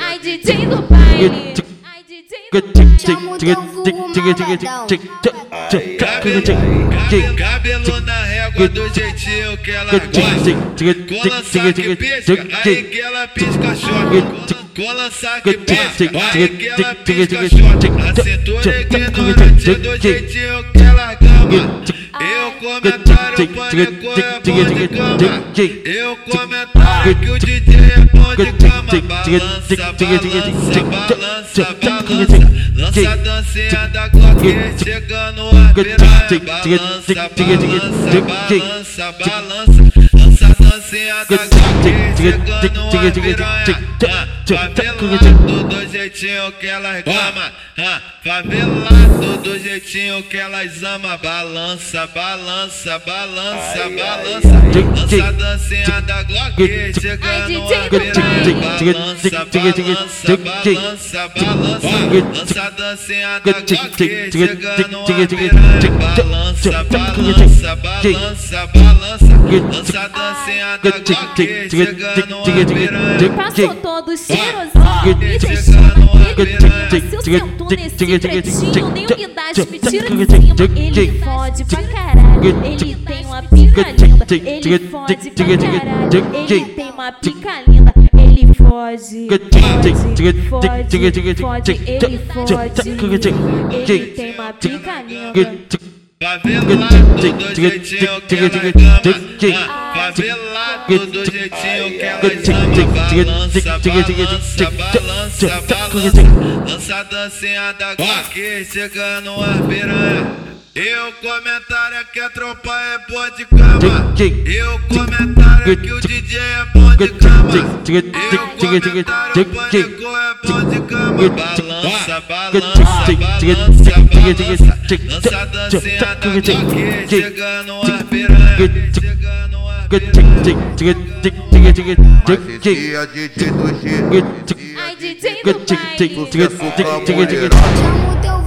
Ai, DJ do baile. Ai, DJ Cabelo na régua do jeitinho que ela gosta. Com lança que pisca, aí que ela pisca choque. Com lança que pisca, aí que ela pisca choque. A cintura ignorante do jeitinho que ela gama. Eu comentário pânico é bom de cama. Eu comentário que o DJ é bom de cama. Balança, balança, balança, balança. Lança a dancinha da Glock chegando a piranha. Balança, balança, balança, balança. Lança a dancinha da Glock chegando a piranha. Favelado do jeitinho que elas gama. Favelado do jeitinho que elas ama. Balança, balança, balança, balança. Lança a dancinha da Glock chegando a piranha. Balança, balança, balança, balança. Lança a dancinha da Glock chegando a piranha. Balança, balança, balança, balança. Lança a dancinha da Glock chegando a piranha. Passou todo cheirosinho Me deixando piranha Se eu sento nesse pretinho Nem umidade me tira de cima Ele fode pra caralho Ele tem uma pica linda Ele fode pra caralho Ele tem uma pica linda Ele fode, fode, fode, fode Ele fode Ele tem uma pica linda Favelado do jeitinho que ela Favelado do jeitinho que ela Balança, balança, balança, balança Lança a dancinha da Glock chegando a piranha e o comentário é que a tropa é boa de cama E o comentário é que o DJ é bom de cama E o comentário pânico é bom de cama Balança, balança, balança, balança Lança a dancinha da Glock chegando a piranha Chegando a Dia DJ do G Ai, DJ do baile Sucesso pra mulherada